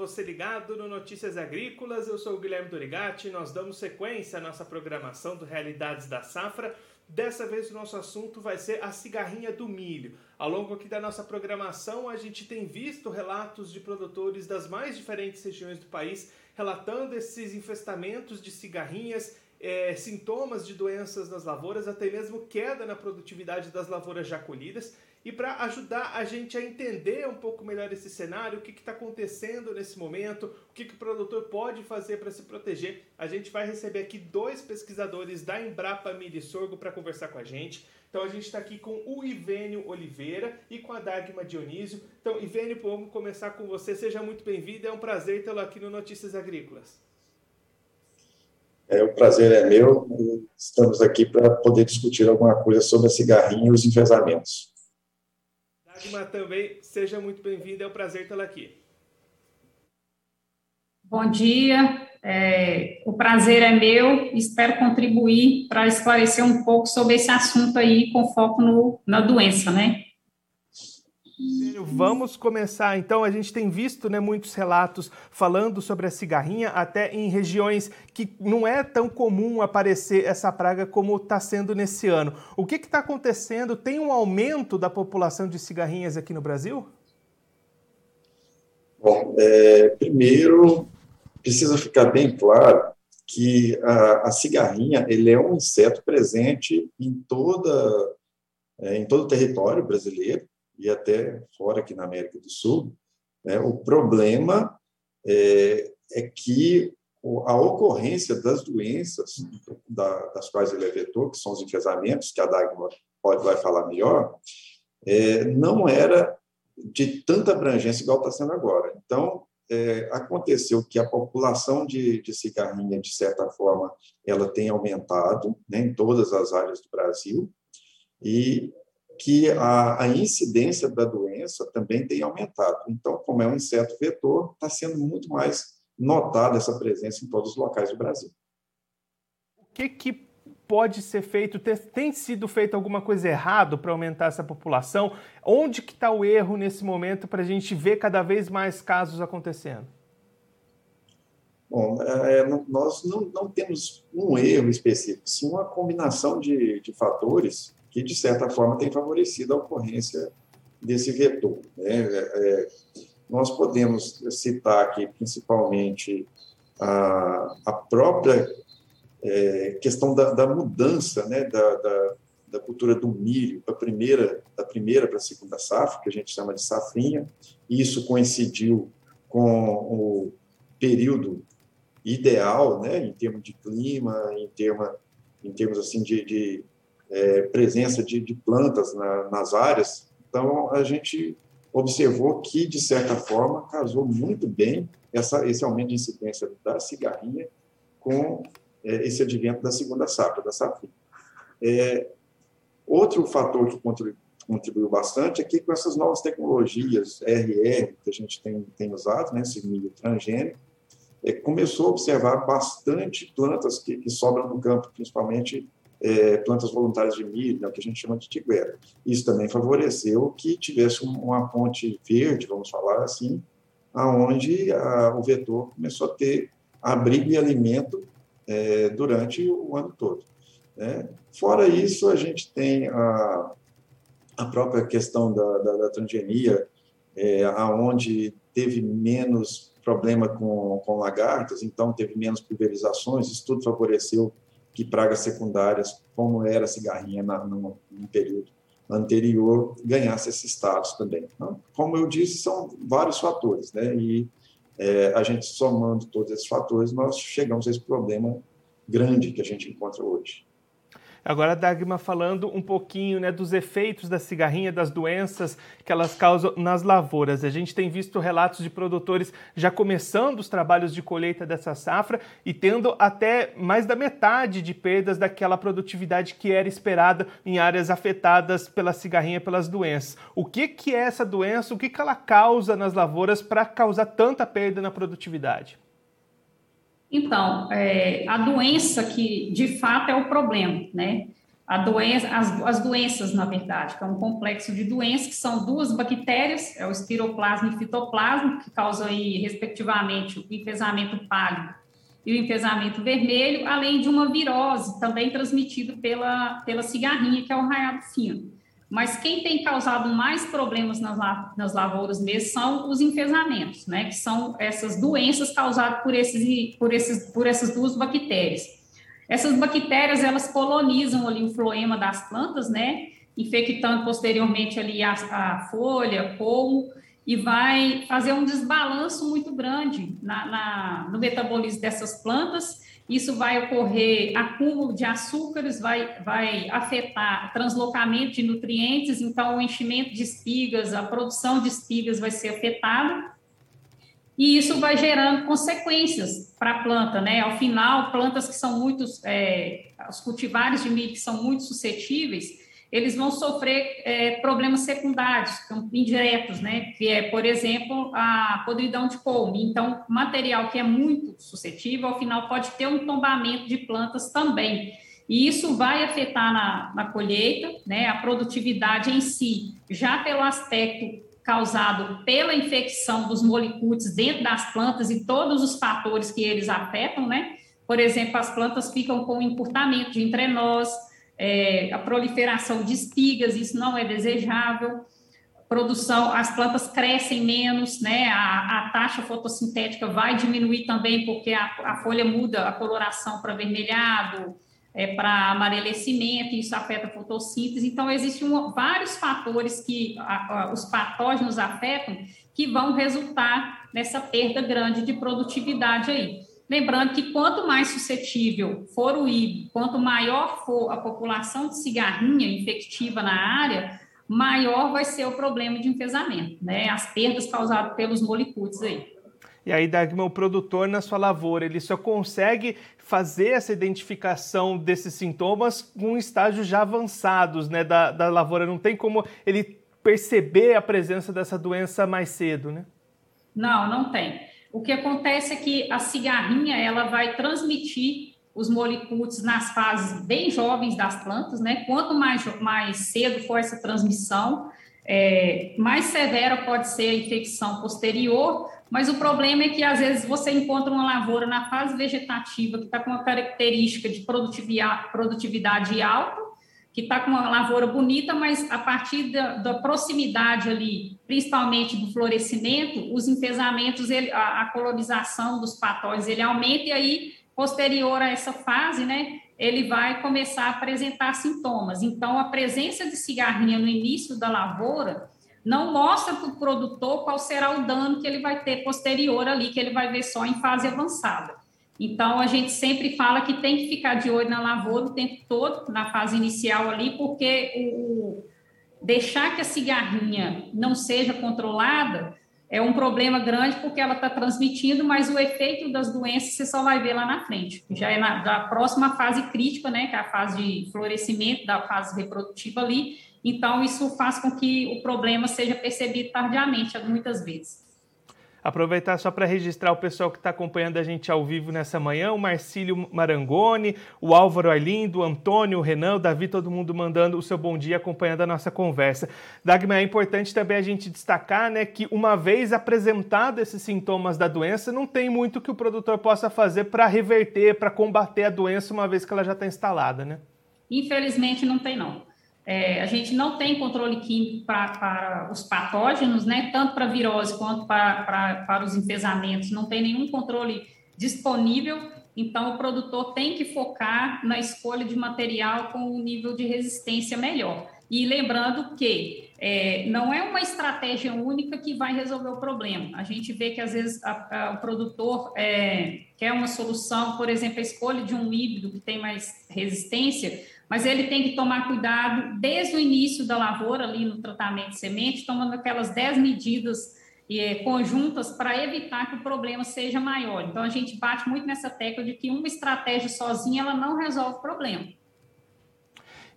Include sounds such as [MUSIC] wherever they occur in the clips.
você ligado no Notícias Agrícolas. Eu sou o Guilherme Dorigati. Nós damos sequência à nossa programação do Realidades da Safra. Dessa vez o nosso assunto vai ser a cigarrinha do milho. Ao longo aqui da nossa programação, a gente tem visto relatos de produtores das mais diferentes regiões do país relatando esses infestamentos de cigarrinhas, é, sintomas de doenças nas lavouras, até mesmo queda na produtividade das lavouras já colhidas. E para ajudar a gente a entender um pouco melhor esse cenário, o que está acontecendo nesse momento, o que, que o produtor pode fazer para se proteger, a gente vai receber aqui dois pesquisadores da Embrapa Milho e Sorgo para conversar com a gente. Então a gente está aqui com o Ivênio Oliveira e com a Dagma Dionísio. Então, Ivênio, vamos começar com você. Seja muito bem-vindo, é um prazer tê-lo aqui no Notícias Agrícolas. É, o prazer é meu. Estamos aqui para poder discutir alguma coisa sobre a cigarrinha e os enfesamentos. Dagmar também, seja muito bem-vinda, é um prazer tê-la aqui. Bom dia, é, o prazer é meu, espero contribuir para esclarecer um pouco sobre esse assunto aí, com foco no, na doença, né? Vamos começar então. A gente tem visto né, muitos relatos falando sobre a cigarrinha, até em regiões que não é tão comum aparecer essa praga como está sendo nesse ano. O que está acontecendo? Tem um aumento da população de cigarrinhas aqui no Brasil? Bom, é, primeiro precisa ficar bem claro que a, a, cigarrinha ele é um inseto presente em toda é, em todo o território brasileiro e até fora aqui na América do Sul. Né? O problema é, é que a ocorrência das doenças da, das quais ele é vetor, que são os enfesamentos, que a Dagmar pode, vai falar melhor, é, não era de tanta abrangência igual está sendo agora. Então, é, aconteceu que a população de, de cigarrinha, de certa forma, ela tem aumentado né, em todas as áreas do Brasil, e que a, a, incidência da doença também tem aumentado. Então, como é um inseto vetor, está sendo muito mais notada essa presença em todos os locais do Brasil. O que, que pode ser feito? Tem sido feito alguma coisa errado para aumentar essa população? Onde que está o erro nesse momento para a gente ver cada vez mais casos acontecendo? Bom, é, nós não, não, temos um erro específico, sim uma combinação de, de fatores que, de certa forma, tem favorecido a ocorrência desse vetor. Né? É, nós podemos citar aqui, principalmente, a, a própria é, questão da, da, mudança né? da, da, da cultura do milho da primeira, da primeira para a segunda safra, que a gente chama de safrinha. Isso coincidiu com o período ideal, né, em termos de clima, em termos, em termos assim de, de é, presença de, de plantas na, nas áreas. Então, a gente observou que, de certa forma, casou muito bem essa, esse aumento de incidência da cigarrinha com é, esse advento da segunda safra, da safrinha. É, outro fator que contribuiu, contribuiu bastante é que, com essas novas tecnologias RR que a gente tem, tem usado, né, esse milho transgênico, é, começou a observar bastante plantas que, que sobram no campo, principalmente é, plantas voluntárias de milho, né, que a gente chama de tiguera. Isso também favoreceu que tivesse uma ponte verde, vamos falar assim, aonde a, o vetor começou a ter abrigo e alimento é, durante o ano todo. Né? Fora isso, a gente tem a, a própria questão da, da, da transgenia, é, aonde teve menos problema com, com lagartas, então teve menos pulverizações, isso tudo favoreceu que pragas secundárias, como era a cigarrinha na, no, no, período anterior, ganhasse esse status também. Então, como eu disse, são vários fatores, né? E é, a gente somando todos esses fatores, nós chegamos a esse problema grande que a gente encontra hoje. Agora, Dagma, falando um pouquinho né, dos efeitos da cigarrinha, das doenças que elas causam nas lavouras. A gente tem visto relatos de produtores já começando os trabalhos de colheita dessa safra e tendo até mais da metade de perdas daquela produtividade que era esperada em áreas afetadas pela cigarrinha, pelas doenças. O que, que é essa doença? O que, que ela causa nas lavouras para causar tanta perda na produtividade? Então, é, a doença que de fato é o problema, né? doença, as, as, doenças, na verdade, que é um complexo de doenças, que são duas bactérias, é o espiroplasma e fitoplasma, que causam aí, respectivamente, o enfesamento pálido e o enfesamento vermelho, além de uma virose, também transmitida pela, pela cigarrinha, que é o raiado fino. Mas quem tem causado mais problemas nas, nas lavouras mesmo são os enfesamentos, né? Que são essas doenças causadas por, esses, por, esses, por essas duas bactérias. Essas bactérias, elas colonizam ali o floema das plantas, né? Infectando posteriormente ali a, a folha, colmo, e vai fazer um desbalanço muito grande na, na, no metabolismo dessas plantas isso vai ocorrer acúmulo de açúcares, vai, vai afetar translocamento de nutrientes, então o enchimento de espigas, a produção de espigas vai ser afetada, e isso vai gerando consequências para a planta, né? Ao final, plantas que são muito, é, os cultivares de milho que são muito suscetíveis, eles vão sofrer é, problemas secundários, indiretos, né? Que é, por exemplo, a podridão de colme. Então, material que é muito suscetível, ao final pode ter um tombamento de plantas também. E isso vai afetar na, na colheita, né? A produtividade em si, já pelo aspecto causado pela infecção dos molicutes dentro das plantas e todos os fatores que eles afetam, né? Por exemplo, as plantas ficam com encurtamento de entrenós, é, a proliferação de espigas, isso não é desejável. Produção, as plantas crescem menos, né? A, a taxa fotossintética vai diminuir também, porque a, a folha muda a coloração para avermelhado, é, para amarelecimento, isso afeta a fotossíntese. Então, existem um, vários fatores que a, a, os patógenos afetam que vão resultar nessa perda grande de produtividade aí. Lembrando que quanto mais suscetível for o híbrido, quanto maior for a população de cigarrinha infectiva na área, maior vai ser o problema de enfesamento, né? As perdas causadas pelos molicutes aí. E aí, Dagmar, o produtor na sua lavoura, ele só consegue fazer essa identificação desses sintomas com estágios já avançados né, da, da lavoura. Não tem como ele perceber a presença dessa doença mais cedo, né? Não, não tem. O que acontece é que a cigarrinha ela vai transmitir os molicutes nas fases bem jovens das plantas, né? Quanto mais, mais cedo for essa transmissão, é, mais severa pode ser a infecção posterior, mas o problema é que às vezes você encontra uma lavoura na fase vegetativa que está com uma característica de produtividade alta, que está com uma lavoura bonita, mas a partir da, da, proximidade ali, principalmente do florescimento, os enfesamentos, ele, a, a, colonização dos patógenos, ele aumenta e aí, posterior a essa fase, né, ele vai começar a apresentar sintomas. Então, a presença de cigarrinha no início da lavoura não mostra para o produtor qual será o dano que ele vai ter posterior ali, que ele vai ver só em fase avançada. Então, a gente sempre fala que tem que ficar de olho na lavoura o tempo todo, na fase inicial ali, porque o, deixar que a cigarrinha não seja controlada é um problema grande, porque ela está transmitindo, mas o efeito das doenças você só vai ver lá na frente. Já é na próxima fase crítica, né, que é a fase de florescimento, da fase reprodutiva ali. Então, isso faz com que o problema seja percebido tardiamente, muitas vezes. Aproveitar só para registrar o pessoal que está acompanhando a gente ao vivo nessa manhã, o Marcílio Marangoni, o Álvaro Arlindo, o Antônio, o Renan, o Davi, todo mundo mandando o seu bom dia, acompanhando a nossa conversa. Dagmar, é importante também a gente destacar né, que uma vez apresentado esses sintomas da doença, não tem muito que o produtor possa fazer para reverter, para combater a doença uma vez que ela já está instalada, né? Infelizmente não tem não. É, a gente não tem controle químico para os patógenos, né? Tanto para virose quanto para, para, os enfesamentos, não tem nenhum controle disponível. Então, o produtor tem que focar na escolha de material com um nível de resistência melhor. E lembrando que é, não é uma estratégia única que vai resolver o problema. A gente vê que às vezes a, a, o produtor é, quer uma solução, por exemplo, a escolha de um híbrido que tem mais resistência, mas ele tem que tomar cuidado desde o início da lavoura, ali no tratamento de semente, tomando aquelas 10 medidas é, conjuntas para evitar que o problema seja maior. Então, a gente bate muito nessa tecla de que uma estratégia sozinha ela não resolve o problema.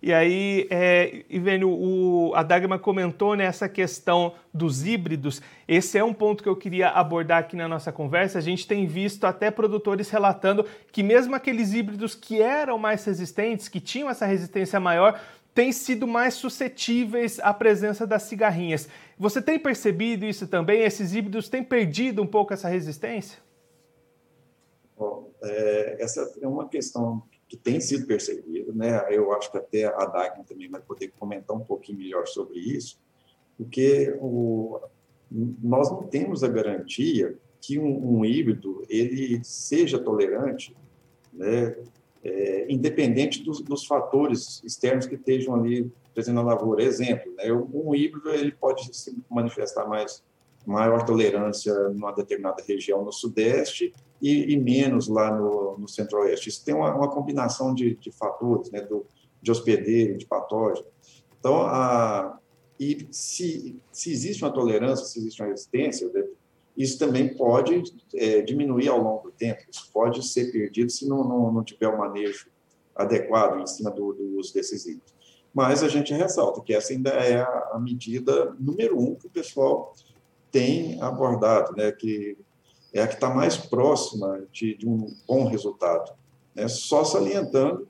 E aí, é, Ivênio, o, a Dagmar comentou nessa questão dos híbridos. Esse é um ponto que eu queria abordar aqui na nossa conversa. A gente tem visto até produtores relatando que mesmo aqueles híbridos que eram mais resistentes, que tinham essa resistência maior, têm sido mais suscetíveis à presença das cigarrinhas. Você tem percebido isso também? Esses híbridos têm perdido um pouco essa resistência? Bom, é, essa é uma questão que tem sido percebida, né? Eu acho que até a Dagmar também vai poder comentar um pouquinho melhor sobre isso, porque o, nós não temos a garantia que um, um híbrido ele seja tolerante, né? É, independente dos, dos, fatores externos que estejam ali presentes na lavoura. Exemplo, né? um híbrido ele pode se manifestar mais maior tolerância numa determinada região no sudeste e, e menos lá no, no centro-oeste. Isso tem uma, uma combinação de, de, fatores, né, do, de hospedeiro, de patógeno. Então, a, e se, se existe uma tolerância, se existe uma resistência, né, isso também pode é, diminuir ao longo do tempo, isso pode ser perdido se não, não, não tiver o um manejo adequado em cima do, do uso desses itens. Mas a gente ressalta que essa ainda é a, a medida número um que o pessoal tem abordado, né, que é a que está mais próxima de, de, um bom resultado. Né? Só salientando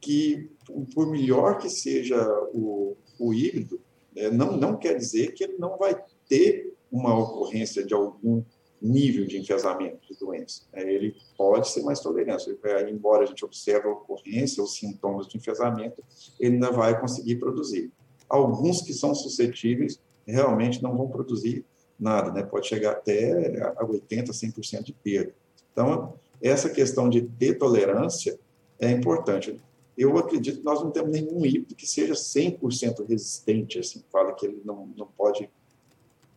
que, por melhor que seja o, o híbrido, né, não, não quer dizer que ele não vai ter uma ocorrência de algum nível de enfesamento de doença. Né? Ele pode ser mais tolerante, embora a gente observe a ocorrência, os sintomas de enfesamento, ele ainda vai conseguir produzir. Alguns que são suscetíveis realmente não vão produzir nada, né? pode chegar até a 80%, 100% de perda. Então, essa questão de ter tolerância é importante. Eu acredito que nós não temos nenhum híbrido que seja 100% resistente, assim, fala que ele não, não pode,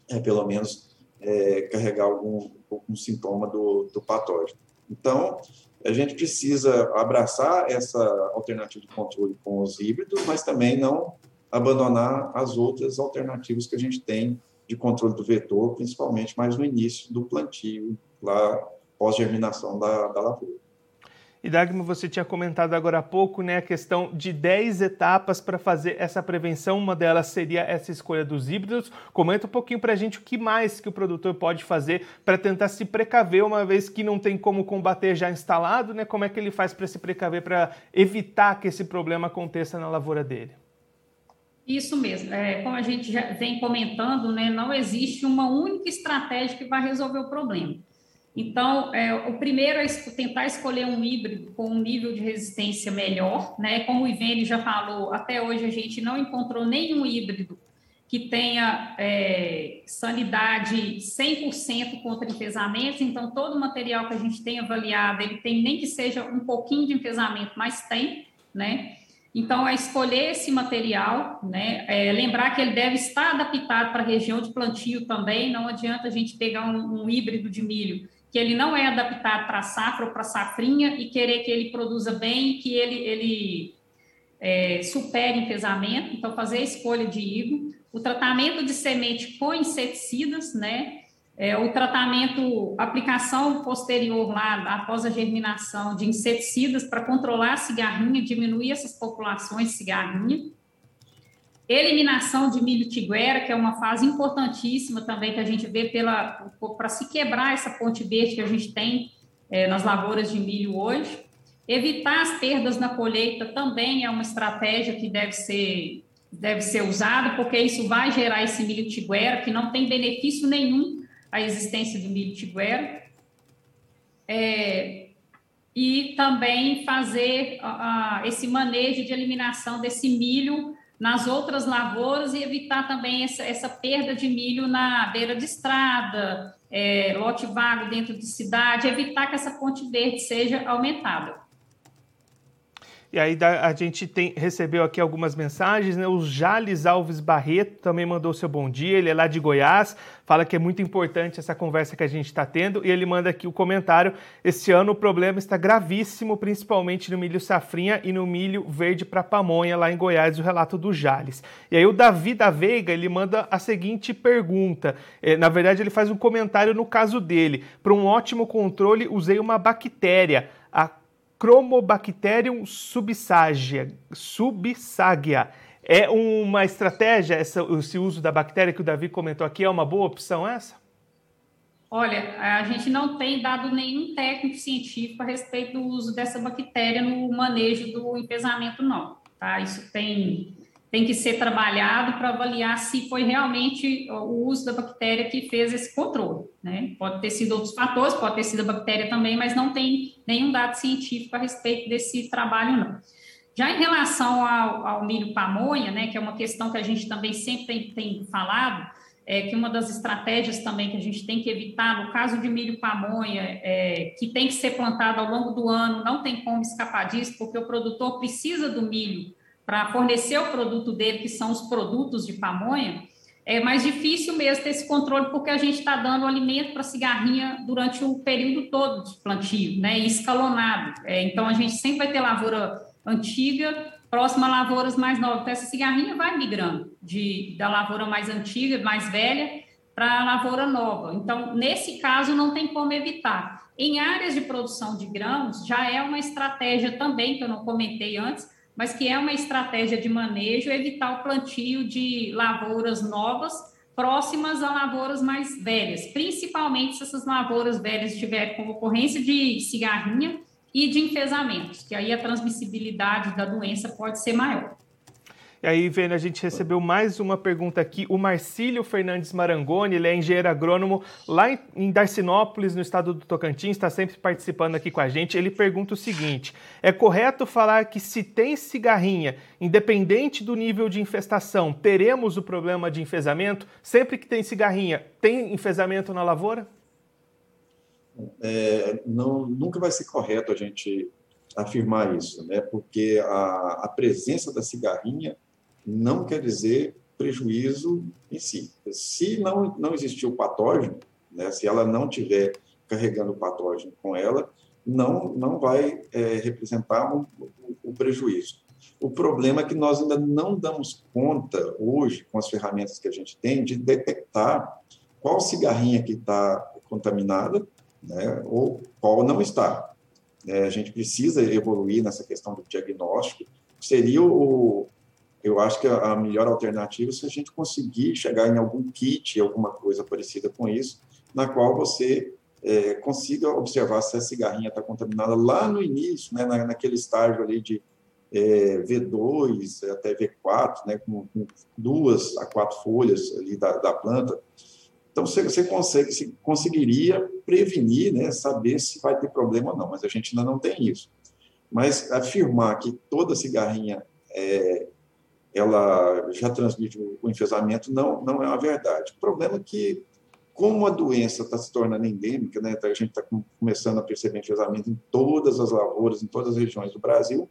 é, pelo menos, é, carregar algum, algum sintoma do, do patógeno. Então, a gente precisa abraçar essa alternativa de controle com os híbridos, mas também não abandonar as outras alternativas que a gente tem de controle do vetor, principalmente mais no início do plantio, lá pós-germinação da, da lavoura. E Dagmar, você tinha comentado agora há pouco né, a questão de 10 etapas para fazer essa prevenção. Uma delas seria essa escolha dos híbridos. Comenta um pouquinho para a gente o que mais que o produtor pode fazer para tentar se precaver, uma vez que não tem como combater já instalado, né? Como é que ele faz para se precaver, para evitar que esse problema aconteça na lavoura dele? Isso mesmo. É, como a gente já vem comentando, né, não existe uma única estratégia que vai resolver o problema. Então, é, o primeiro é tentar escolher um híbrido com um nível de resistência melhor, né? Como o Ivene já falou, até hoje a gente não encontrou nenhum híbrido que tenha é, sanidade 100% contra enfesamentos, então todo o material que a gente tem avaliado, ele tem nem que seja um pouquinho de enfesamento, mas tem, né? Então, é escolher esse material, né? É, lembrar que ele deve estar adaptado para a região de plantio também. Não adianta a gente pegar um, um híbrido de milho que ele não é adaptado para safra ou para safrinha e querer que ele produza bem, que ele, ele é, supere enfesamento. Então, fazer a escolha de híbrido. O tratamento de semente com inseticidas, né? É, o tratamento, aplicação posterior lá, após a germinação de inseticidas para controlar a cigarrinha, diminuir essas populações de cigarrinha. Eliminação de milho tiguera, que é uma fase importantíssima também que a gente vê para se quebrar essa ponte verde que a gente tem é, nas lavouras de milho hoje. Evitar as perdas na colheita também é uma estratégia que deve ser deve ser usada, porque isso vai gerar esse milho tiguera que não tem benefício nenhum a existência do milho tiguera. É, e também fazer esse manejo de eliminação desse milho nas outras lavouras e evitar também essa, essa perda de milho na beira de estrada, é, lote vago dentro de cidade, evitar que essa ponte verde seja aumentada. E aí a gente tem, recebeu aqui algumas mensagens, né? O Jales Alves Barreto também mandou seu bom dia, ele é lá de Goiás, fala que é muito importante essa conversa que a gente está tendo, e ele manda aqui o comentário, esse ano o problema está gravíssimo, principalmente no milho safrinha e no milho verde para pamonha, lá em Goiás, o relato do Jales. E aí o Davi da Veiga, ele manda a seguinte pergunta, é, na verdade ele faz um comentário no caso dele, para um ótimo controle usei uma bactéria, a Chromobacterium subsagia, subsagia. É uma estratégia, essa, esse uso da bactéria que o Davi comentou aqui, é uma boa opção essa? Olha, a gente não tem dado nenhum técnico científico a respeito do uso dessa bactéria no manejo do empesamento, não. Tá? Isso tem tem que ser trabalhado para avaliar se foi realmente o uso da bactéria que fez esse controle. Né? Pode ter sido outros fatores, pode ter sido a bactéria também, mas não tem nenhum dado científico a respeito desse trabalho, não. Já em relação ao, ao milho pamonha, né, que é uma questão que a gente também sempre tem, tem falado, é que uma das estratégias também que a gente tem que evitar, no caso de milho pamonha, é, que tem que ser plantado ao longo do ano, não tem como escapar disso, porque o produtor precisa do milho para fornecer o produto dele, que são os produtos de pamonha, é mais difícil mesmo ter esse controle, porque a gente está dando alimento para cigarrinha durante o período todo de plantio, né, escalonado. É, então, a gente sempre vai ter lavoura antiga, próxima a lavouras mais novas. Então, essa cigarrinha vai migrando de, da lavoura mais antiga, mais velha, para a lavoura nova. Então, nesse caso, não tem como evitar. Em áreas de produção de grãos, já é uma estratégia também, que eu não comentei antes, mas que é uma estratégia de manejo evitar o plantio de lavouras novas próximas a lavouras mais velhas, principalmente se essas lavouras velhas tiverem como ocorrência de cigarrinha e de enfesamentos, que aí a transmissibilidade da doença pode ser maior. E aí, Vênia, a gente recebeu mais uma pergunta aqui. O Marcílio Fernandes Marangoni, ele é engenheiro agrônomo lá em Darcinópolis, no estado do Tocantins, está sempre participando aqui com a gente. Ele pergunta o seguinte: é correto falar que se tem cigarrinha, independente do nível de infestação, teremos o problema de enfesamento? Sempre que tem cigarrinha, tem enfesamento na lavoura? É, não, nunca vai ser correto a gente afirmar isso, né? porque a, a presença da cigarrinha não quer dizer prejuízo em si. Se não, não existir o patógeno, né, se ela não tiver carregando o patógeno com ela, não, não vai é, representar um, o, o prejuízo. O problema é que nós ainda não damos conta hoje, com as ferramentas que a gente tem, de detectar qual cigarrinha que está contaminada né, ou qual não está. É, a gente precisa evoluir nessa questão do diagnóstico. Seria o, eu acho que a, melhor alternativa é se a gente conseguir chegar em algum kit, alguma coisa parecida com isso, na qual você é, consiga observar se a cigarrinha está contaminada lá no início, né, na, naquele estágio ali de é, V2 até V4, né, com, com, duas a quatro folhas ali da, da planta. Então, você, você consegue, você conseguiria prevenir, né, saber se vai ter problema ou não, mas a gente ainda não tem isso. Mas afirmar que toda cigarrinha é, ela já transmite o enfesamento, não, não é uma verdade. O problema é que, como a doença está se tornando endêmica, né, a gente está começando a perceber enfesamento em todas as lavouras, em todas as regiões do Brasil,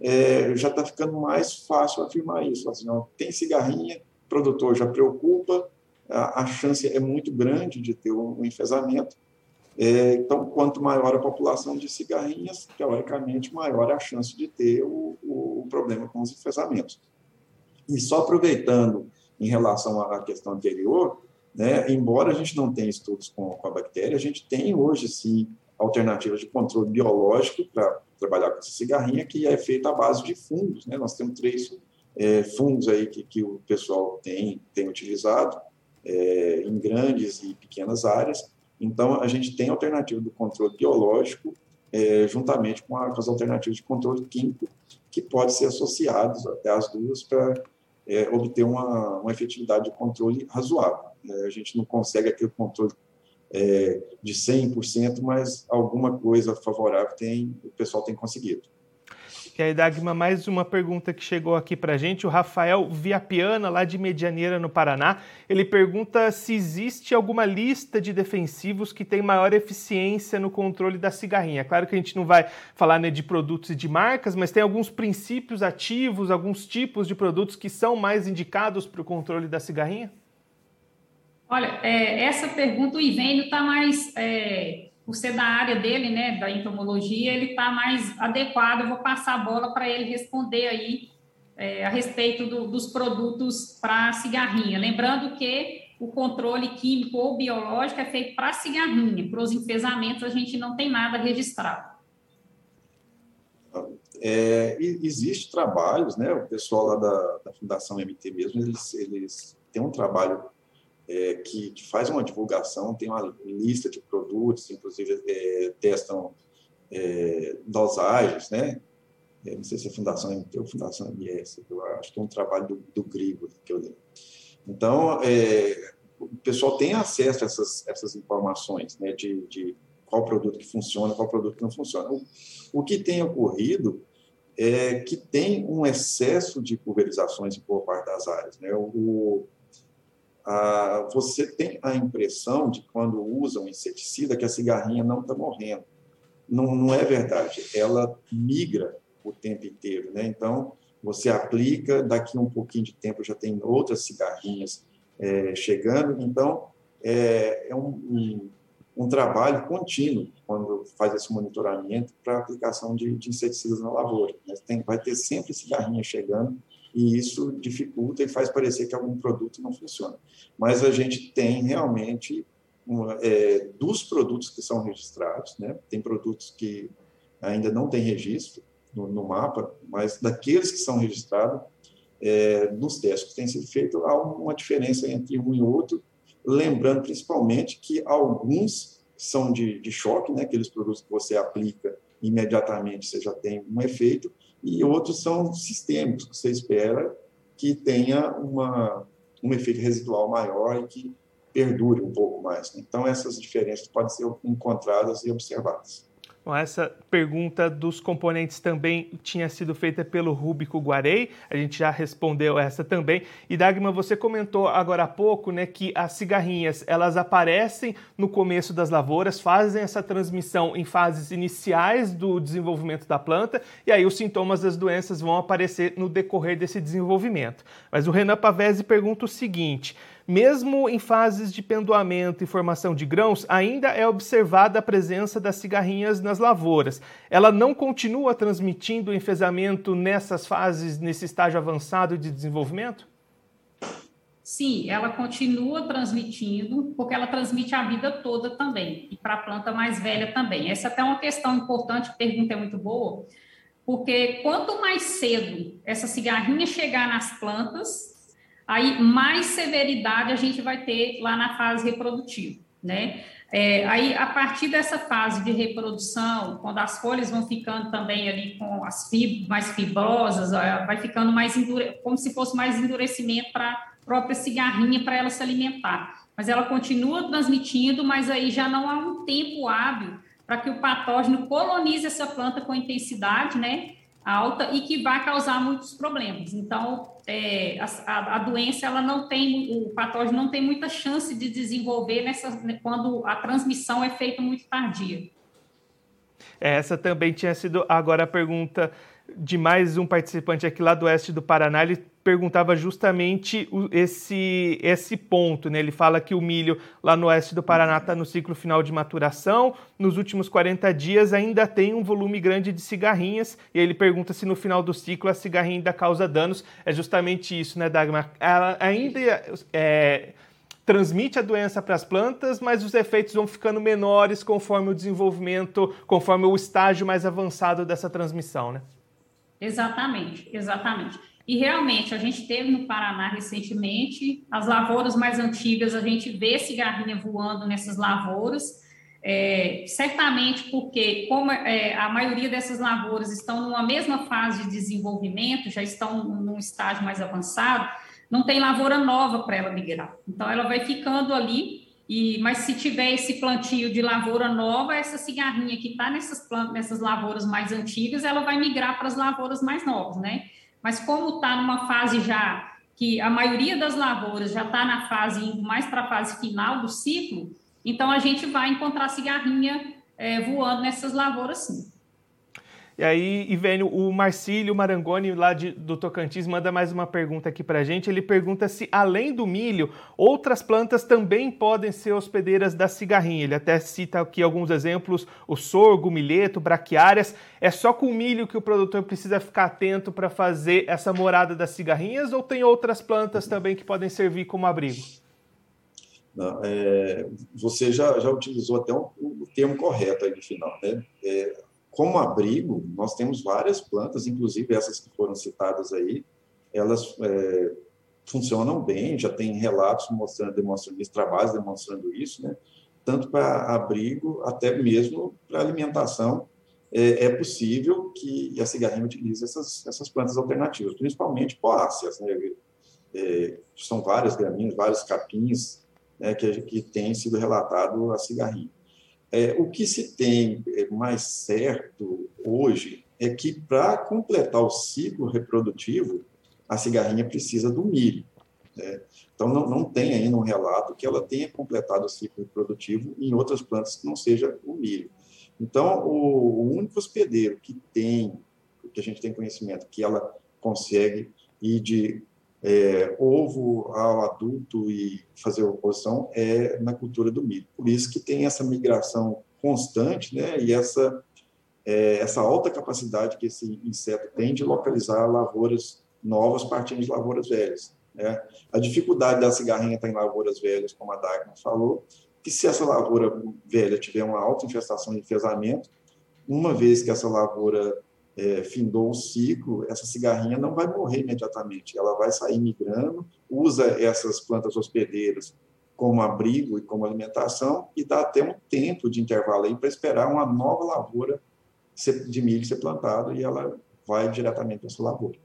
é, já está ficando mais fácil afirmar isso. Assim, tem cigarrinha, o produtor já preocupa, a, a chance é muito grande de ter um, um enfesamento. É, então, quanto maior a população de cigarrinhas, teoricamente, maior é a chance de ter o, o problema com os enfesamentos. E só aproveitando em relação à questão anterior, né, embora a gente não tenha estudos com, com a bactéria, a gente tem hoje, sim, alternativas de controle biológico para trabalhar com essa cigarrinha, que é feita à base de fungos. Né? Nós temos três é, fungos aí que, que o pessoal tem, tem utilizado é, em grandes e pequenas áreas. Então, a gente tem alternativa do controle biológico é, juntamente com, a, com, as alternativas de controle químico, que pode ser associados até as duas para é, obter uma, uma efetividade de controle razoável. É, a gente não consegue aquele controle é, de 100%, mas alguma coisa favorável tem, o pessoal tem conseguido. E aí, Dagma, mais uma pergunta que chegou aqui para gente. O Rafael Viapiana, lá de Medianeira, no Paraná, ele pergunta se existe alguma lista de defensivos que tem maior eficiência no controle da cigarrinha. Claro que a gente não vai falar né, de produtos e de marcas, mas tem alguns princípios ativos, alguns tipos de produtos que são mais indicados para o controle da cigarrinha? Olha, é, essa pergunta, o Ivênio está mais... É por ser da área dele, né, da entomologia, ele está mais adequado. Eu vou passar a bola para ele responder aí é, a respeito do, dos produtos para cigarrinha. Lembrando que o controle químico ou biológico é feito para cigarrinha, para os enfesamentos a gente não tem nada registrado. É, existe trabalhos, né? O pessoal lá da, da Fundação MT mesmo, eles, eles têm um trabalho é, que, faz uma divulgação, tem uma lista de produtos, inclusive é, testam é, dosagens, né? É, não sei se é Fundação MT ou Fundação MS, eu acho que é um trabalho do, do Grigo que eu li. Então, é, o pessoal tem acesso a essas, essas informações, né? De, de qual produto que funciona, qual produto que não funciona. O, o que tem ocorrido é que tem um excesso de pulverizações por parte das áreas. Né? O, a, você tem a impressão de quando usa um inseticida que a cigarrinha não está morrendo. Não, não é verdade. Ela migra o tempo inteiro. Né? Então, você aplica, daqui um pouquinho de tempo já tem outras cigarrinhas é, chegando. Então, é, é um, um um trabalho contínuo quando faz esse monitoramento para aplicação de, de, inseticidas na lavoura. Né? Tem, vai ter sempre cigarrinha chegando e isso dificulta e faz parecer que algum produto não funciona. Mas a gente tem realmente, uma, é, dos produtos que são registrados, né? tem produtos que ainda não têm registro no, no mapa, mas daqueles que são registrados, é, nos testes que têm sido feitos, há uma diferença entre um e outro, lembrando principalmente que alguns são de, de choque, né, aqueles produtos que você aplica imediatamente você já tem um efeito, e outros são sistêmicos, que você espera que tenha uma, um efeito residual maior e que perdure um pouco mais. Né? Então, essas diferenças podem ser encontradas e observadas. Bom, essa pergunta dos componentes também tinha sido feita pelo Rúbico Guarei, a gente já respondeu essa também. E Dagmar, você comentou agora há pouco né, que as cigarrinhas elas aparecem no começo das lavouras, fazem essa transmissão em fases iniciais do desenvolvimento da planta, e aí os sintomas das doenças vão aparecer no decorrer desse desenvolvimento. Mas o Renan Pavese pergunta o seguinte mesmo em fases de pendoamento e formação de grãos, ainda é observada a presença das cigarrinhas nas lavouras. Ela não continua transmitindo o enfesamento nessas fases, nesse estágio avançado de desenvolvimento? Sim, ela continua transmitindo, porque ela transmite a vida toda também, e para a planta mais velha também. Essa é até uma questão importante, a pergunta é muito boa, porque quanto mais cedo essa cigarrinha chegar nas plantas, aí mais severidade a gente vai ter lá na fase reprodutiva, né? É, aí, a partir dessa fase de reprodução, quando as folhas vão ficando também ali com as fibras mais fibrosas, vai ficando mais endure... como se fosse mais endurecimento para a própria cigarrinha para ela se alimentar. Mas ela continua transmitindo, mas aí já não há um tempo hábil para que o patógeno colonize essa planta com intensidade, né? Alta e que vai causar muitos problemas. Então, é, a, a, doença ela não tem, o patógeno não tem muita chance de desenvolver nessa, quando a transmissão é feita muito tardia. Essa também tinha sido agora a pergunta de mais um participante aqui lá do oeste do Paraná. Ele perguntava justamente esse, esse ponto. Né? Ele fala que o milho lá no oeste do Paraná está no ciclo final de maturação. Nos últimos 40 dias ainda tem um volume grande de cigarrinhas. E ele pergunta se no final do ciclo a cigarrinha ainda causa danos. É justamente isso, né, Dagmar? Ela ainda é, transmite a doença para as plantas, mas os efeitos vão ficando menores conforme o desenvolvimento, conforme o estágio mais avançado dessa transmissão, né? Exatamente, exatamente. E realmente, a gente teve no Paraná recentemente, as lavouras mais antigas, a gente vê cigarrinha voando nessas lavouras, é, certamente porque, como é, a maioria dessas lavouras estão numa mesma fase de desenvolvimento, já estão num estágio mais avançado, não tem lavoura nova para ela migrar. Então, ela vai ficando ali e, mas se tiver esse plantio de lavoura nova, essa cigarrinha que está nessas, nessas lavouras mais antigas, ela vai migrar para as lavouras mais novas, né? Mas como está numa fase já que a maioria das lavouras já está na fase mais para a fase final do ciclo, então a gente vai encontrar cigarrinha é, voando nessas lavouras sim. E aí, Ivênio, o Marcílio Marangoni, lá de, do Tocantins, manda mais uma pergunta aqui para a gente. Ele pergunta se, além do milho, outras plantas também podem ser hospedeiras da cigarrinha. Ele até cita aqui alguns exemplos: o sorgo, milheto, braquiárias. É só com o milho que o produtor precisa ficar atento para fazer essa morada das cigarrinhas ou tem outras plantas também que podem servir como abrigo? Não, é, você já, já utilizou até um, o termo correto aí no final, né? É, como abrigo, nós temos várias plantas, inclusive essas que foram citadas aí, elas é, funcionam bem, já tem relatos mostrando, demonstrando isso, trabalhos demonstrando isso, né? tanto para abrigo até mesmo para alimentação, é, é, possível que a cigarrinha utilize essas, essas plantas alternativas, principalmente poáceas, né? É, são várias graminhas, vários capins né, que, que tem sido relatado a cigarrinha. É, o que se tem é, mais certo hoje é que para completar o ciclo reprodutivo, a cigarrinha precisa do milho. Né? Então, não, não tem ainda um relato que ela tenha completado o ciclo reprodutivo em outras plantas que não seja o milho. Então, o, o único hospedeiro que tem, que a gente tem conhecimento, que ela consegue ir de é, ovo ao adulto e fazer oposição é na cultura do milho. Por isso que tem essa migração constante, né, e essa é, essa alta capacidade que esse inseto tem de localizar lavouras novas partindo de lavouras velhas. Né? A dificuldade da cigarrinha estar em lavouras velhas, como a Dagmar falou, que se essa lavoura velha tiver uma alta infestação de enfesamento, uma vez que essa lavoura é, findou o ciclo, essa cigarrinha não vai morrer imediatamente, ela vai sair migrando, usa essas plantas hospedeiras como abrigo e como alimentação e dá até um tempo de intervalo aí para esperar uma nova lavoura de milho ser plantada e ela vai diretamente para essa lavoura.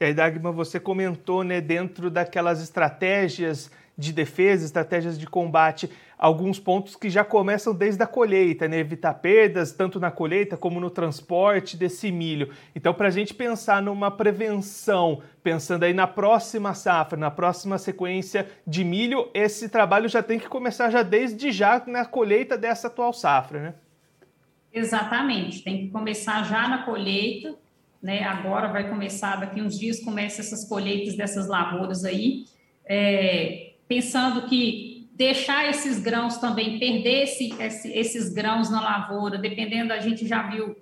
E aí, Dagmar, você comentou, né, dentro daquelas estratégias de defesa, estratégias de combate, alguns pontos que já começam desde a colheita, né? evitar perdas tanto na colheita como no transporte desse milho. Então, para a gente pensar numa prevenção, pensando aí na próxima safra, na próxima sequência de milho, esse trabalho já tem que começar já desde já na colheita dessa atual safra, né? Exatamente, tem que começar já na colheita né? Agora vai começar, daqui uns dias começa essas colheitas dessas lavouras aí, é, pensando que deixar esses grãos também, perder esse, esse, esses grãos na lavoura, dependendo, a gente já viu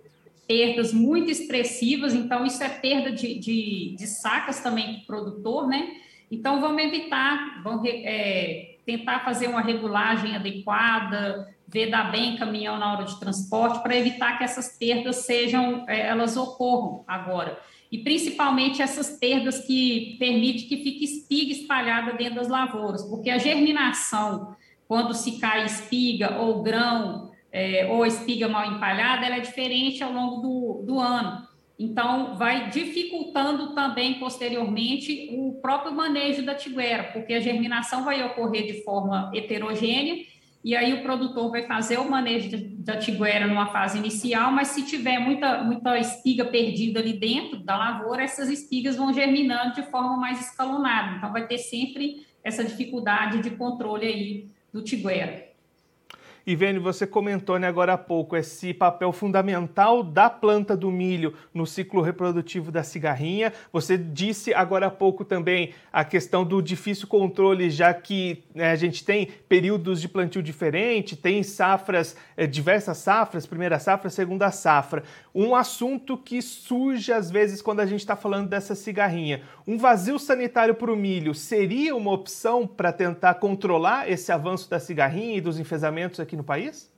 perdas muito expressivas, então isso é perda de, de, de sacas também para o produtor, né? Então vamos evitar, vamos é, tentar fazer uma regulagem adequada, vedar bem caminhão na hora de transporte para evitar que essas perdas sejam, é, elas ocorram agora. E principalmente essas perdas que permitem que fique espiga espalhada dentro das lavouras, porque a germinação, quando se cai espiga ou grão, é, ou espiga mal empalhada, ela é diferente ao longo do, do ano. Então, vai dificultando também, posteriormente, o próprio manejo da tiguera, porque a germinação vai ocorrer de forma heterogênea e aí o produtor vai fazer o manejo da tiguera numa fase inicial, mas se tiver muita, muita espiga perdida ali dentro da lavoura, essas espigas vão germinando de forma mais escalonada. Então, vai ter sempre essa dificuldade de controle aí do tiguera. E Vene, você comentou né, agora há pouco esse papel fundamental da planta do milho no ciclo reprodutivo da cigarrinha. Você disse agora há pouco também a questão do difícil controle, já que né, a gente tem períodos de plantio diferente, tem safras, é, diversas safras, primeira safra, segunda safra. Um assunto que surge às vezes quando a gente está falando dessa cigarrinha. Um vazio sanitário para o milho seria uma opção para tentar controlar esse avanço da cigarrinha e dos enfesamentos aqui no país?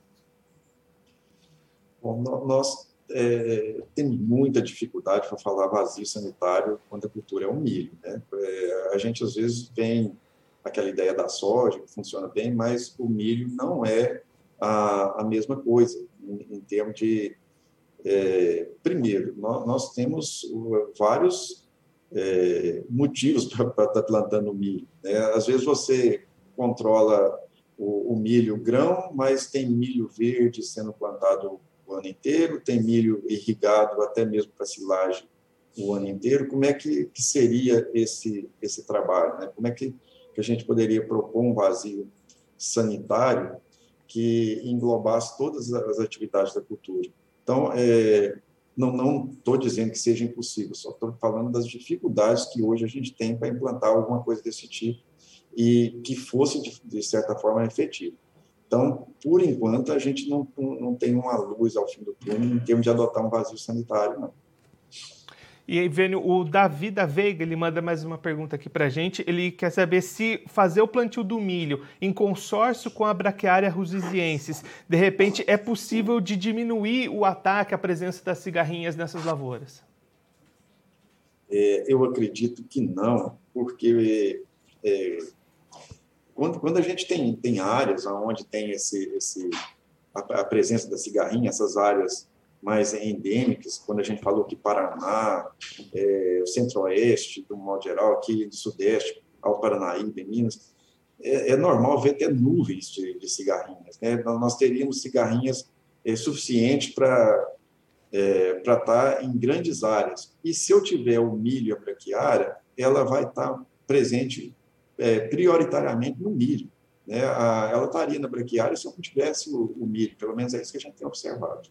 Bom, nós é, temos muita dificuldade para falar vazio sanitário quando a cultura é o milho. Né? É, a gente, às vezes, tem aquela ideia da soja, que funciona bem, mas o milho não é a, a mesma coisa, em, em termos de. É, primeiro, nós, nós, temos vários é, motivos [LAUGHS] para estar tá plantando milho. Né? Às vezes, você controla o, o milho grão, mas tem milho verde sendo plantado o ano inteiro, tem milho irrigado até mesmo para silagem o ano inteiro. Como é que, que seria esse, esse trabalho? Né? Como é que, que a gente poderia propor um vazio sanitário que englobasse todas as atividades da cultura? Então, é, não estou dizendo que seja impossível, só estou falando das dificuldades que hoje a gente tem para implantar alguma coisa desse tipo e que fosse, de, de certa forma, efetivo. Então, por enquanto, a gente não, não tem uma luz ao fim do túnel em termos de adotar um vazio sanitário, não. E aí, Vênio, o Davi da Veiga, ele manda mais uma pergunta aqui para a gente. Ele quer saber se fazer o plantio do milho em consórcio com a braquiária rusiziensis, de repente, é possível de diminuir o ataque, a presença das cigarrinhas nessas lavouras? É, eu acredito que não, porque é, quando, quando a gente tem, tem áreas onde tem esse, esse, a, a presença da cigarrinha, essas áreas mais endêmicas, quando a gente falou que Paraná, é, o Centro-Oeste, do modo geral, aqui do Sudeste, ao Paranaíba, em Minas, é, é, normal ver até nuvens de, de cigarrinhas. Né? Nós teríamos cigarrinhas é, suficientes para é, estar tá em grandes áreas. E se eu tiver o milho e a braquiária, ela vai estar tá presente é, prioritariamente no milho. Né? A, ela estaria na braquiária se eu não tivesse o, o milho, pelo menos é isso que a gente tem observado.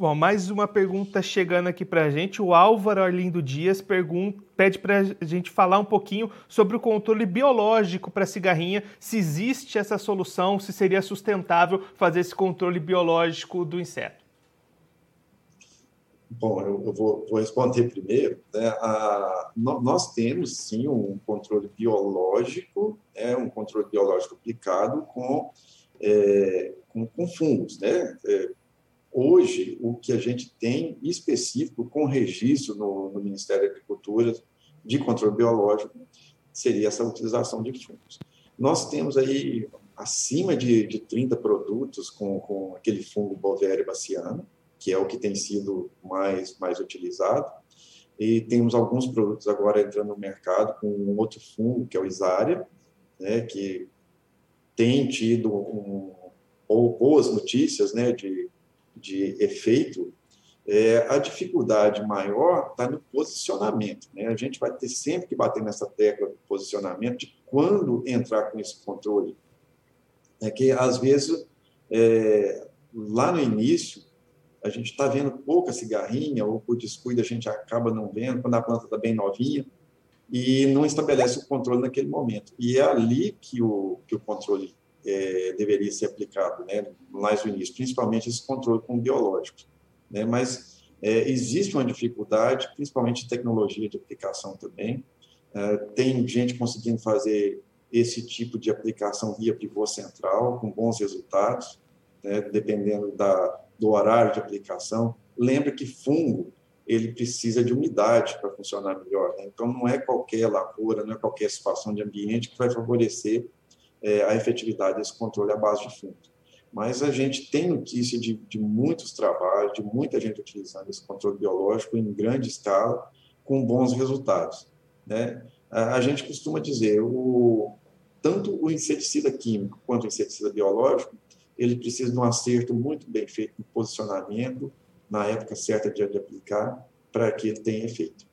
Bom, mais uma pergunta chegando aqui para a gente. O Álvaro Arlindo Dias pergunta, pede para a gente falar um pouquinho sobre o controle biológico para cigarrinha, se existe essa solução, se seria sustentável fazer esse controle biológico do inseto. Bom, eu, eu vou, vou, responder primeiro. Né? A, nós temos, sim, um controle biológico, né? um controle biológico aplicado com, é, com, com fungos, né? É, Hoje, o que a gente tem específico com registro no, no Ministério da Agricultura de controle biológico seria essa utilização de fungos. Nós temos aí acima de, de 30 produtos com, com aquele fungo Bovéria baciana, que é o que tem sido mais, mais utilizado, e temos alguns produtos agora entrando no mercado com um outro fungo, que é o Isária, né, que tem tido um, boas notícias né, de de efeito, é, a dificuldade maior está no posicionamento. Né? A gente vai ter sempre que bater nessa tecla do posicionamento de quando entrar com esse controle. É que, às vezes, é, lá no início, a gente está vendo pouca cigarrinha, ou por descuido a gente acaba não vendo, quando a planta está bem novinha, e não estabelece o controle naquele momento. E é ali que o, que o controle é, deveria ser aplicado, né, mais no início, principalmente esse controle com biológicos. Né, mas é, existe uma dificuldade, principalmente tecnologia de aplicação também. É, tem gente conseguindo fazer esse tipo de aplicação via pivô central, com bons resultados, né, dependendo da, do horário de aplicação. Lembra que fungo ele precisa de umidade para funcionar melhor. Né? Então, não é qualquer lavoura, não é qualquer situação de ambiente que vai favorecer é, a efetividade desse controle à base de fundo. Mas a gente tem notícia de, de muitos trabalhos, de muita gente utilizando esse controle biológico em grande escala, com bons resultados. Né? A gente costuma dizer, o, tanto o inseticida químico quanto o inseticida biológico, ele precisa de um acerto muito bem feito no posicionamento, na época certa de aplicar, para que ele tenha efeito.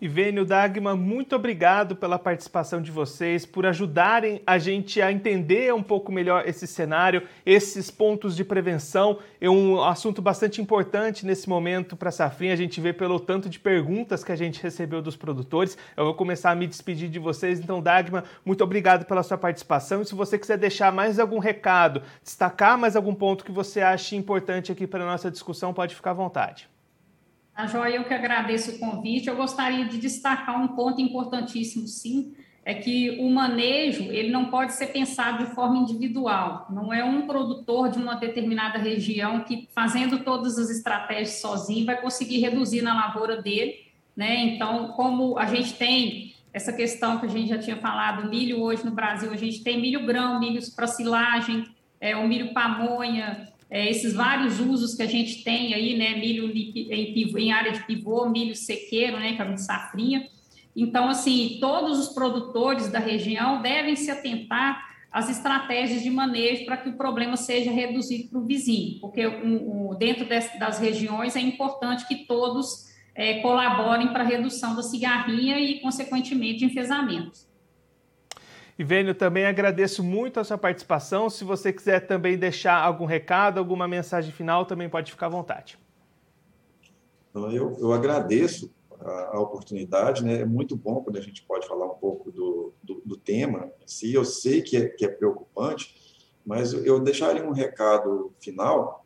Ivênio Dagma, muito obrigado pela participação de vocês, por ajudarem a gente a entender um pouco melhor esse cenário, esses pontos de prevenção. É um assunto bastante importante nesse momento para a Safrinha. A gente vê pelo tanto de perguntas que a gente recebeu dos produtores. Eu vou começar a me despedir de vocês. Então, Dagma, muito obrigado pela sua participação. E se você quiser deixar mais algum recado, destacar mais algum ponto que você ache importante aqui para a nossa discussão, pode ficar à vontade. A Joia, eu que agradeço o convite. Eu gostaria de destacar um ponto importantíssimo, sim, é que o manejo ele não pode ser pensado de forma individual. Não é um produtor de uma determinada região que, fazendo todas as estratégias sozinho, vai conseguir reduzir na lavoura dele. Né? Então, como a gente tem essa questão que a gente já tinha falado, milho hoje no Brasil, a gente tem milho grão, milho para silagem, é, o milho pamonha, é, esses vários usos que a gente tem aí, né, milho em, pivô, em área de pivô, milho sequeiro, né, que é de safrinha. Então, assim, todos os produtores da região devem se atentar às estratégias de manejo para que o problema seja reduzido para o vizinho, porque um, um, dentro das, das regiões é importante que todos é, colaborem para a redução da cigarrinha e, consequentemente, de Ivênio, também agradeço muito a sua participação. Se você quiser também deixar algum recado, alguma mensagem final, também pode ficar à vontade. Eu, eu agradeço a, a, oportunidade, né? É muito bom quando a gente pode falar um pouco do, do, do tema em si. Eu sei que é, que é preocupante, mas eu deixaria um recado final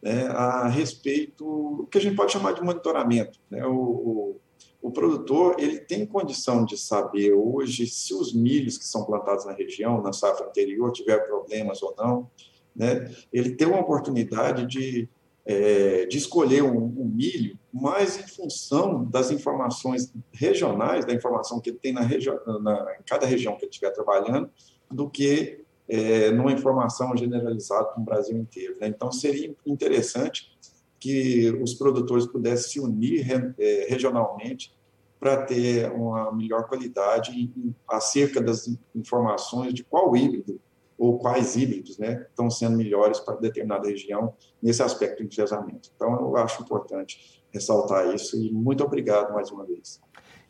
né, a respeito do que a gente pode chamar de monitoramento. Né? O, o, o, produtor ele tem condição de saber hoje se os milhos que são plantados na região, na safra anterior, tiver problemas ou não. Né? Ele tem uma oportunidade de, é, de escolher um, um, milho mais em função das informações regionais, da informação que ele tem na, região, na em cada região que ele estiver trabalhando, do que é, numa informação generalizada para o Brasil inteiro. Né? Então, seria interessante que os produtores pudessem se unir é, regionalmente para ter uma melhor qualidade acerca das informações de qual híbrido ou quais híbridos né, estão sendo melhores para determinada região nesse aspecto de enfesamento. Então, eu acho importante ressaltar isso e muito obrigado mais uma vez.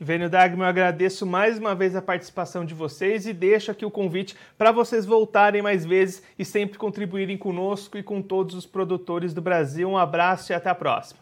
Vênio Dagma, eu agradeço mais uma vez a participação de vocês e deixo aqui o convite para vocês voltarem mais vezes e sempre contribuírem conosco e com todos os produtores do Brasil. Um abraço e até a próxima.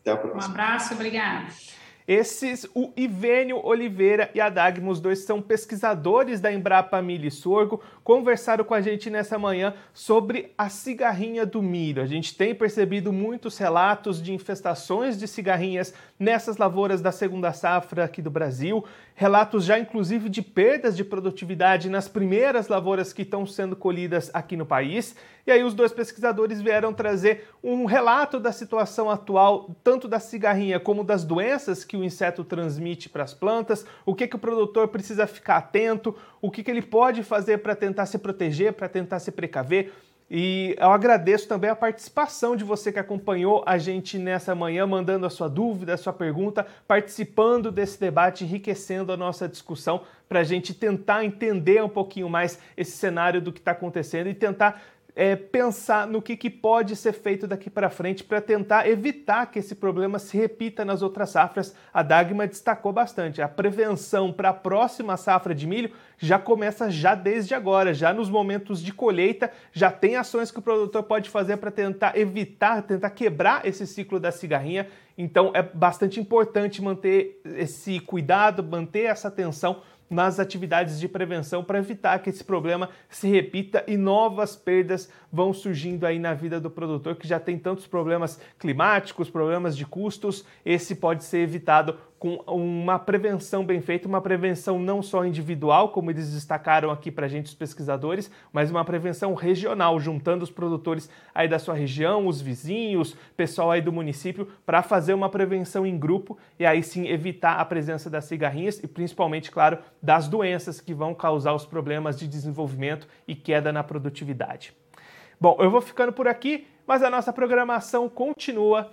Até a próxima. Um abraço, obrigado. Esses, o Ivênio Oliveira e a Dagma, os dois são pesquisadores da Embrapa Milho e Sorgo, conversaram com a gente nessa manhã sobre a cigarrinha do milho. A gente tem percebido muitos relatos de infestações de cigarrinhas nessas lavouras da segunda safra aqui do Brasil, relatos já inclusive de perdas de produtividade nas primeiras lavouras que estão sendo colhidas aqui no país. E aí os dois pesquisadores vieram trazer um relato da situação atual, tanto da cigarrinha como das doenças que o inseto transmite para as plantas, o que, que o produtor precisa ficar atento, o que, que ele pode fazer para tentar se proteger, para tentar se precaver. E eu agradeço também a participação de você que acompanhou a gente nessa manhã, mandando a sua dúvida, a sua pergunta, participando desse debate, enriquecendo a nossa discussão para a gente tentar entender um pouquinho mais esse cenário do que está acontecendo e tentar é, pensar no que, que pode ser feito daqui para frente para tentar evitar que esse problema se repita nas outras safras. A Dagma destacou bastante. A prevenção para a próxima safra de milho já começa já desde agora, já nos momentos de colheita, já tem ações que o produtor pode fazer para tentar evitar, tentar quebrar esse ciclo da cigarrinha. Então é bastante importante manter esse cuidado, manter essa atenção nas atividades de prevenção para evitar que esse problema se repita e novas perdas vão surgindo aí na vida do produtor que já tem tantos problemas climáticos, problemas de custos. Esse pode ser evitado com uma prevenção bem feita, uma prevenção não só individual, como eles destacaram aqui para a gente os pesquisadores, mas uma prevenção regional, juntando os produtores aí da sua região, os vizinhos, pessoal aí do município, para fazer uma prevenção em grupo e aí sim evitar a presença das cigarrinhas e principalmente, claro, das doenças que vão causar os problemas de desenvolvimento e queda na produtividade. Bom, eu vou ficando por aqui, mas a nossa programação continua